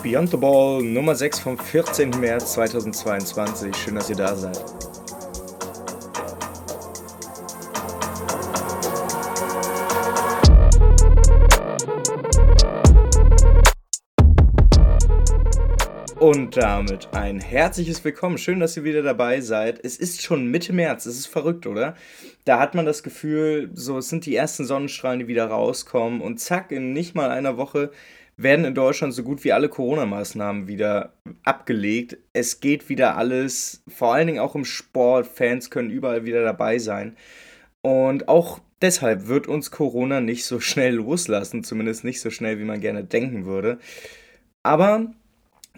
Beyond the Ball Nummer 6 vom 14. März 2022. Schön, dass ihr da seid. Und damit ein herzliches Willkommen. Schön, dass ihr wieder dabei seid. Es ist schon Mitte März. Es ist verrückt, oder? Da hat man das Gefühl, so es sind die ersten Sonnenstrahlen, die wieder rauskommen und zack, in nicht mal einer Woche werden in Deutschland so gut wie alle Corona-Maßnahmen wieder abgelegt. Es geht wieder alles, vor allen Dingen auch im Sport. Fans können überall wieder dabei sein. Und auch deshalb wird uns Corona nicht so schnell loslassen, zumindest nicht so schnell, wie man gerne denken würde. Aber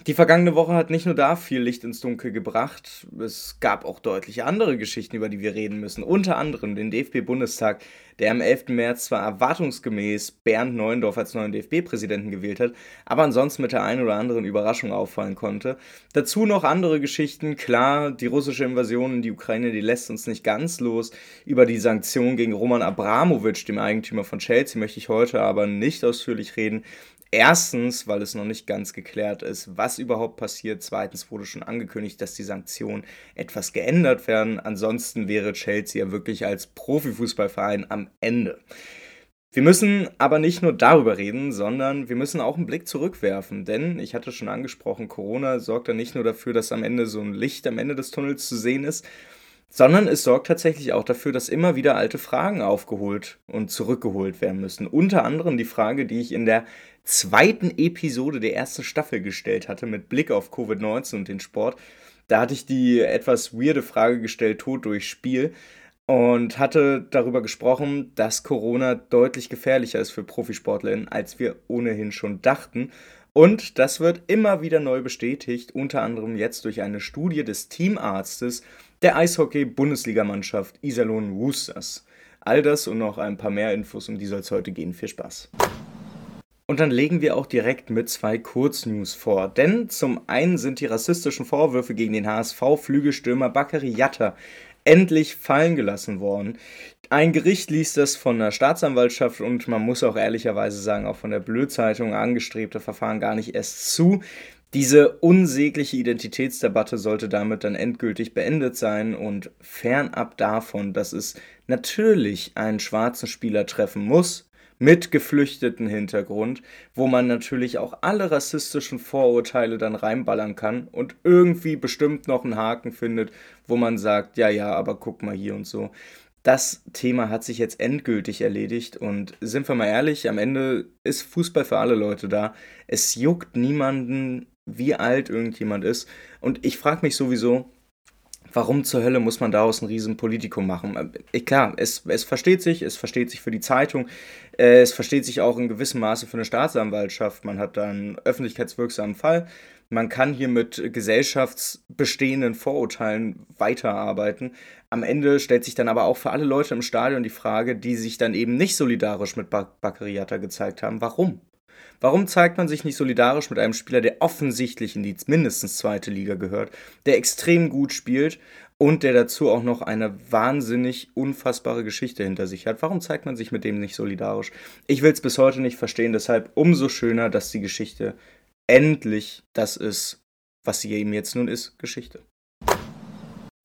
die vergangene Woche hat nicht nur da viel Licht ins Dunkel gebracht, es gab auch deutlich andere Geschichten, über die wir reden müssen. Unter anderem den DFB-Bundestag, der am 11. März zwar erwartungsgemäß Bernd Neuendorf als neuen DFB-Präsidenten gewählt hat, aber ansonsten mit der einen oder anderen Überraschung auffallen konnte. Dazu noch andere Geschichten. Klar, die russische Invasion in die Ukraine, die lässt uns nicht ganz los. Über die Sanktionen gegen Roman Abramowitsch, dem Eigentümer von Chelsea, möchte ich heute aber nicht ausführlich reden. Erstens, weil es noch nicht ganz geklärt ist, was überhaupt passiert. Zweitens wurde schon angekündigt, dass die Sanktionen etwas geändert werden. Ansonsten wäre Chelsea ja wirklich als Profifußballverein am Ende. Wir müssen aber nicht nur darüber reden, sondern wir müssen auch einen Blick zurückwerfen. Denn ich hatte schon angesprochen, Corona sorgt ja nicht nur dafür, dass am Ende so ein Licht am Ende des Tunnels zu sehen ist, sondern es sorgt tatsächlich auch dafür, dass immer wieder alte Fragen aufgeholt und zurückgeholt werden müssen. Unter anderem die Frage, die ich in der zweiten Episode der ersten Staffel gestellt hatte mit Blick auf Covid-19 und den Sport. Da hatte ich die etwas weirde Frage gestellt, Tod durch Spiel, und hatte darüber gesprochen, dass Corona deutlich gefährlicher ist für Profisportlerinnen, als wir ohnehin schon dachten. Und das wird immer wieder neu bestätigt, unter anderem jetzt durch eine Studie des Teamarztes der Eishockey-Bundesligamannschaft Iserlohn Roosters. All das und noch ein paar mehr Infos, um die soll es heute gehen. Viel Spaß. Und dann legen wir auch direkt mit zwei Kurznews vor. Denn zum einen sind die rassistischen Vorwürfe gegen den HSV-Flügelstürmer Bakary Yatta endlich fallen gelassen worden. Ein Gericht ließ das von der Staatsanwaltschaft und man muss auch ehrlicherweise sagen, auch von der Blödzeitung angestrebte Verfahren gar nicht erst zu. Diese unsägliche Identitätsdebatte sollte damit dann endgültig beendet sein und fernab davon, dass es natürlich einen schwarzen Spieler treffen muss, mit geflüchteten Hintergrund, wo man natürlich auch alle rassistischen Vorurteile dann reinballern kann und irgendwie bestimmt noch einen Haken findet, wo man sagt, ja, ja, aber guck mal hier und so. Das Thema hat sich jetzt endgültig erledigt und sind wir mal ehrlich, am Ende ist Fußball für alle Leute da. Es juckt niemanden, wie alt irgendjemand ist. Und ich frage mich sowieso, warum zur Hölle muss man daraus ein Riesenpolitikum machen? Äh, klar, es, es versteht sich, es versteht sich für die Zeitung, äh, es versteht sich auch in gewissem Maße für eine Staatsanwaltschaft. Man hat da einen öffentlichkeitswirksamen Fall. Man kann hier mit gesellschaftsbestehenden Vorurteilen weiterarbeiten. Am Ende stellt sich dann aber auch für alle Leute im Stadion die Frage, die sich dann eben nicht solidarisch mit Bakariata gezeigt haben, warum? Warum zeigt man sich nicht solidarisch mit einem Spieler, der offensichtlich in die mindestens zweite Liga gehört, der extrem gut spielt und der dazu auch noch eine wahnsinnig unfassbare Geschichte hinter sich hat? Warum zeigt man sich mit dem nicht solidarisch? Ich will es bis heute nicht verstehen, deshalb umso schöner, dass die Geschichte endlich das ist, was sie eben jetzt nun ist, Geschichte.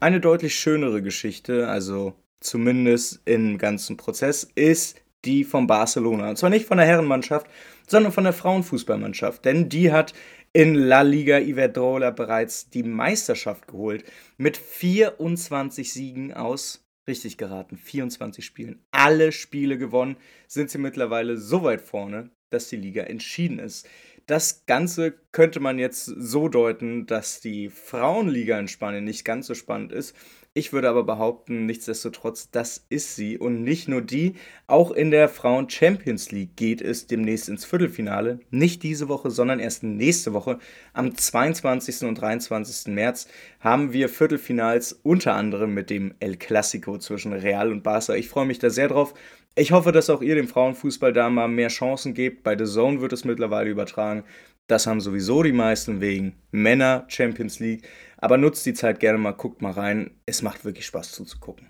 Eine deutlich schönere Geschichte, also zumindest im ganzen Prozess, ist die von Barcelona. Und zwar nicht von der Herrenmannschaft, sondern von der Frauenfußballmannschaft. Denn die hat in La Liga Iberdrola bereits die Meisterschaft geholt. Mit 24 Siegen aus, richtig geraten, 24 Spielen. Alle Spiele gewonnen, sind sie mittlerweile so weit vorne, dass die Liga entschieden ist. Das Ganze könnte man jetzt so deuten, dass die Frauenliga in Spanien nicht ganz so spannend ist, ich würde aber behaupten, nichtsdestotrotz, das ist sie. Und nicht nur die, auch in der Frauen Champions League geht es demnächst ins Viertelfinale. Nicht diese Woche, sondern erst nächste Woche. Am 22. und 23. März haben wir Viertelfinals unter anderem mit dem El Clasico zwischen Real und Barca. Ich freue mich da sehr drauf. Ich hoffe, dass auch ihr dem Frauenfußball da mal mehr Chancen gebt. Bei The Zone wird es mittlerweile übertragen. Das haben sowieso die meisten wegen Männer Champions League. Aber nutzt die Zeit gerne mal, guckt mal rein. Es macht wirklich Spaß zuzugucken.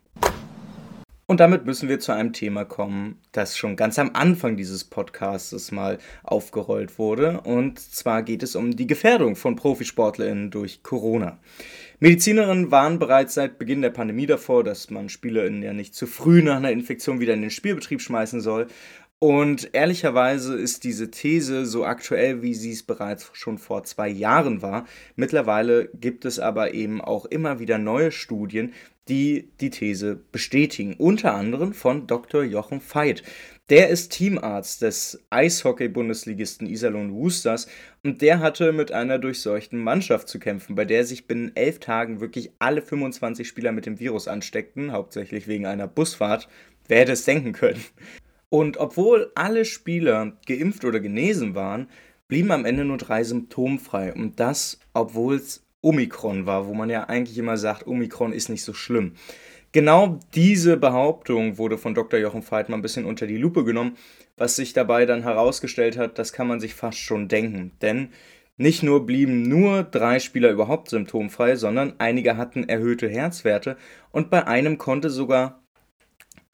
Und damit müssen wir zu einem Thema kommen, das schon ganz am Anfang dieses Podcasts mal aufgerollt wurde. Und zwar geht es um die Gefährdung von ProfisportlerInnen durch Corona. Medizinerinnen waren bereits seit Beginn der Pandemie davor, dass man SpielerInnen ja nicht zu früh nach einer Infektion wieder in den Spielbetrieb schmeißen soll. Und ehrlicherweise ist diese These so aktuell, wie sie es bereits schon vor zwei Jahren war. Mittlerweile gibt es aber eben auch immer wieder neue Studien, die die These bestätigen. Unter anderem von Dr. Jochen Veit. Der ist Teamarzt des Eishockey-Bundesligisten Iserlohn Roosters und der hatte mit einer durchseuchten Mannschaft zu kämpfen, bei der sich binnen elf Tagen wirklich alle 25 Spieler mit dem Virus ansteckten, hauptsächlich wegen einer Busfahrt. Wer hätte es denken können? Und obwohl alle Spieler geimpft oder genesen waren, blieben am Ende nur drei symptomfrei. Und das, obwohl es Omikron war, wo man ja eigentlich immer sagt, Omikron ist nicht so schlimm. Genau diese Behauptung wurde von Dr. Jochen Veit ein bisschen unter die Lupe genommen, was sich dabei dann herausgestellt hat, das kann man sich fast schon denken. Denn nicht nur blieben nur drei Spieler überhaupt symptomfrei, sondern einige hatten erhöhte Herzwerte und bei einem konnte sogar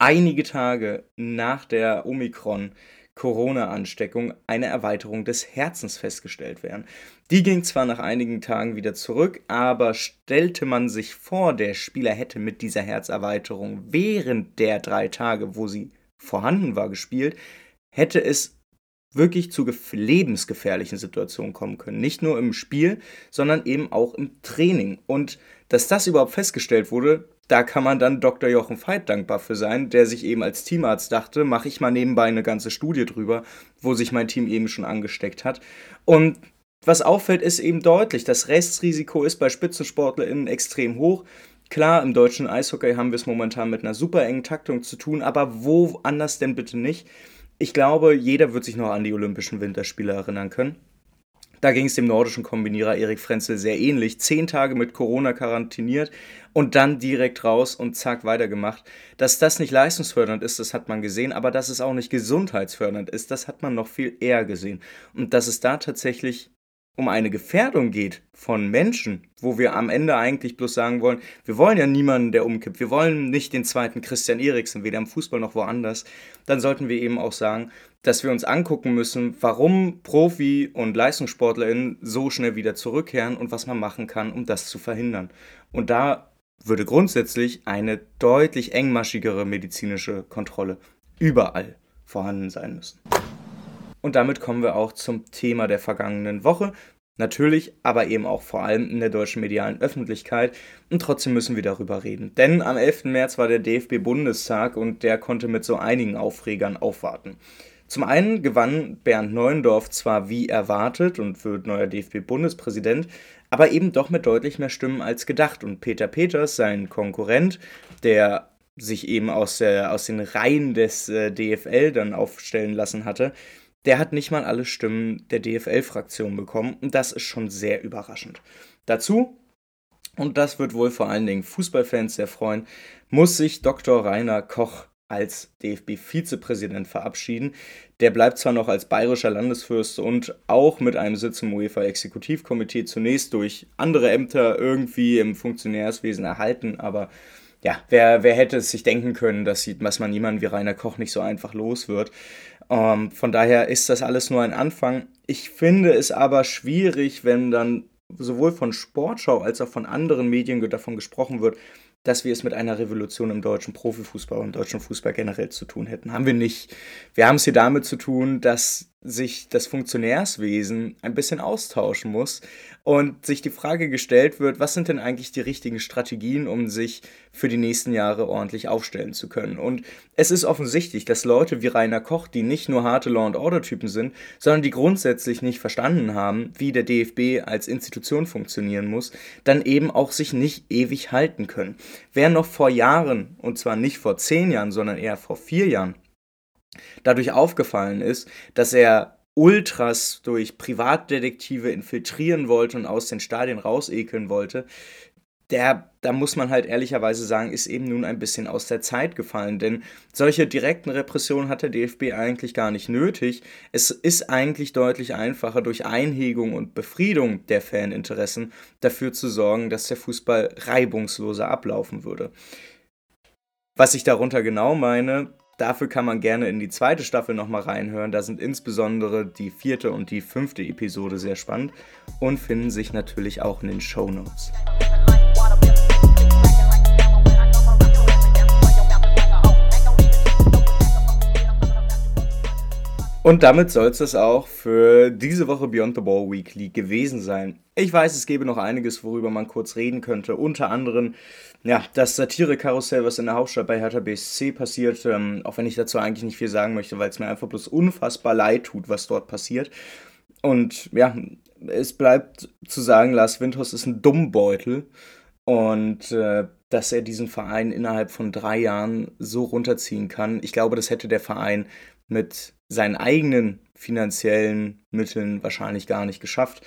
einige Tage nach der Omikron Corona-Ansteckung eine Erweiterung des Herzens festgestellt werden. Die ging zwar nach einigen Tagen wieder zurück, aber stellte man sich vor, der Spieler hätte mit dieser Herzerweiterung während der drei Tage, wo sie vorhanden war, gespielt, hätte es wirklich zu lebensgefährlichen Situationen kommen können. Nicht nur im Spiel, sondern eben auch im Training. Und dass das überhaupt festgestellt wurde, da kann man dann Dr. Jochen Veit dankbar für sein, der sich eben als Teamarzt dachte, mache ich mal nebenbei eine ganze Studie drüber, wo sich mein Team eben schon angesteckt hat. Und was auffällt, ist eben deutlich, das Restrisiko ist bei SpitzensportlerInnen extrem hoch. Klar, im deutschen Eishockey haben wir es momentan mit einer super engen Taktung zu tun, aber wo anders denn bitte nicht? Ich glaube, jeder wird sich noch an die Olympischen Winterspiele erinnern können. Da ging es dem nordischen Kombinierer Erik Frenzel sehr ähnlich. Zehn Tage mit Corona quarantiniert und dann direkt raus und zack weitergemacht. Dass das nicht leistungsfördernd ist, das hat man gesehen, aber dass es auch nicht gesundheitsfördernd ist, das hat man noch viel eher gesehen. Und dass es da tatsächlich um eine Gefährdung geht von Menschen, wo wir am Ende eigentlich bloß sagen wollen, wir wollen ja niemanden, der umkippt, wir wollen nicht den zweiten Christian Eriksen, weder im Fußball noch woanders, dann sollten wir eben auch sagen, dass wir uns angucken müssen, warum Profi- und LeistungssportlerInnen so schnell wieder zurückkehren und was man machen kann, um das zu verhindern. Und da würde grundsätzlich eine deutlich engmaschigere medizinische Kontrolle überall vorhanden sein müssen. Und damit kommen wir auch zum Thema der vergangenen Woche. Natürlich, aber eben auch vor allem in der deutschen medialen Öffentlichkeit. Und trotzdem müssen wir darüber reden. Denn am 11. März war der DFB-Bundestag und der konnte mit so einigen Aufregern aufwarten. Zum einen gewann Bernd Neuendorf zwar wie erwartet und wird neuer DFB-Bundespräsident, aber eben doch mit deutlich mehr Stimmen als gedacht. Und Peter Peters, sein Konkurrent, der sich eben aus, der, aus den Reihen des äh, DFL dann aufstellen lassen hatte, der hat nicht mal alle Stimmen der DFL-Fraktion bekommen und das ist schon sehr überraschend. Dazu, und das wird wohl vor allen Dingen Fußballfans sehr freuen, muss sich Dr. Rainer Koch als DFB-Vizepräsident verabschieden. Der bleibt zwar noch als bayerischer Landesfürst und auch mit einem Sitz im UEFA-Exekutivkomitee zunächst durch andere Ämter irgendwie im Funktionärswesen erhalten, aber ja, wer, wer hätte es sich denken können, dass, dass man jemanden wie Rainer Koch nicht so einfach los wird. Ähm, von daher ist das alles nur ein Anfang. Ich finde es aber schwierig, wenn dann sowohl von Sportschau als auch von anderen Medien davon gesprochen wird, dass wir es mit einer Revolution im deutschen Profifußball und deutschen Fußball generell zu tun hätten. Haben wir nicht. Wir haben es hier damit zu tun, dass sich das Funktionärswesen ein bisschen austauschen muss und sich die Frage gestellt wird, was sind denn eigentlich die richtigen Strategien, um sich für die nächsten Jahre ordentlich aufstellen zu können. Und es ist offensichtlich, dass Leute wie Rainer Koch, die nicht nur harte Law-and-Order-Typen sind, sondern die grundsätzlich nicht verstanden haben, wie der DFB als Institution funktionieren muss, dann eben auch sich nicht ewig halten können. Wer noch vor Jahren, und zwar nicht vor zehn Jahren, sondern eher vor vier Jahren, dadurch aufgefallen ist, dass er Ultras durch Privatdetektive infiltrieren wollte und aus den Stadien rausekeln wollte, der, da muss man halt ehrlicherweise sagen, ist eben nun ein bisschen aus der Zeit gefallen. Denn solche direkten Repressionen hat der DFB eigentlich gar nicht nötig. Es ist eigentlich deutlich einfacher, durch Einhegung und Befriedung der Faninteressen dafür zu sorgen, dass der Fußball reibungsloser ablaufen würde. Was ich darunter genau meine, dafür kann man gerne in die zweite Staffel nochmal reinhören. Da sind insbesondere die vierte und die fünfte Episode sehr spannend und finden sich natürlich auch in den Show Notes. Und damit soll es auch für diese Woche Beyond the Ball Weekly gewesen sein. Ich weiß, es gäbe noch einiges, worüber man kurz reden könnte. Unter anderem, ja, das Satire-Karussell, was in der Hauptstadt bei Hertha BSC passiert. Ähm, auch wenn ich dazu eigentlich nicht viel sagen möchte, weil es mir einfach bloß unfassbar leid tut, was dort passiert. Und ja, es bleibt zu sagen, Lars Windhorst ist ein Dummbeutel. Und äh, dass er diesen Verein innerhalb von drei Jahren so runterziehen kann. Ich glaube, das hätte der Verein mit seinen eigenen finanziellen Mitteln wahrscheinlich gar nicht geschafft.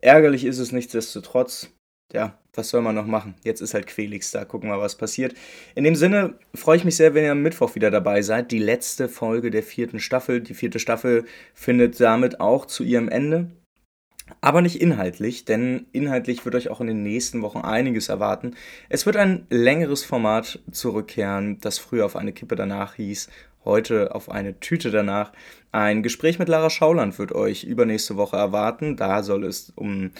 Ärgerlich ist es nichtsdestotrotz. Ja, was soll man noch machen? Jetzt ist halt Quelix da. Gucken wir mal, was passiert. In dem Sinne freue ich mich sehr, wenn ihr am Mittwoch wieder dabei seid. Die letzte Folge der vierten Staffel. Die vierte Staffel findet damit auch zu ihrem Ende. Aber nicht inhaltlich, denn inhaltlich wird euch auch in den nächsten Wochen einiges erwarten. Es wird ein längeres Format zurückkehren, das früher auf eine Kippe danach hieß heute auf eine Tüte danach. Ein Gespräch mit Lara Schauland wird euch übernächste Woche erwarten. Da soll es um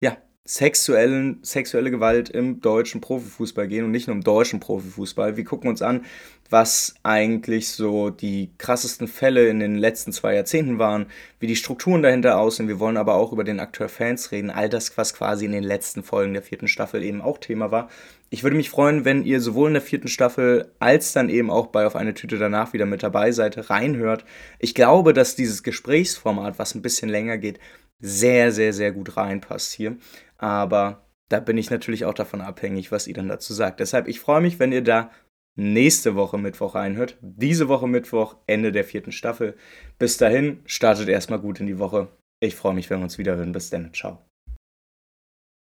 ja, sexuellen, sexuelle Gewalt im deutschen Profifußball gehen und nicht nur im deutschen Profifußball. Wir gucken uns an, was eigentlich so die krassesten Fälle in den letzten zwei Jahrzehnten waren, wie die Strukturen dahinter aussehen. Wir wollen aber auch über den Akteur Fans reden, all das, was quasi in den letzten Folgen der vierten Staffel eben auch Thema war. Ich würde mich freuen, wenn ihr sowohl in der vierten Staffel als dann eben auch bei Auf eine Tüte danach wieder mit dabei seid, reinhört. Ich glaube, dass dieses Gesprächsformat, was ein bisschen länger geht, sehr, sehr, sehr gut reinpasst hier. Aber da bin ich natürlich auch davon abhängig, was ihr dann dazu sagt. Deshalb, ich freue mich, wenn ihr da nächste Woche Mittwoch reinhört. Diese Woche Mittwoch, Ende der vierten Staffel. Bis dahin, startet erstmal gut in die Woche. Ich freue mich, wenn wir uns wieder hören. Bis dann. Ciao.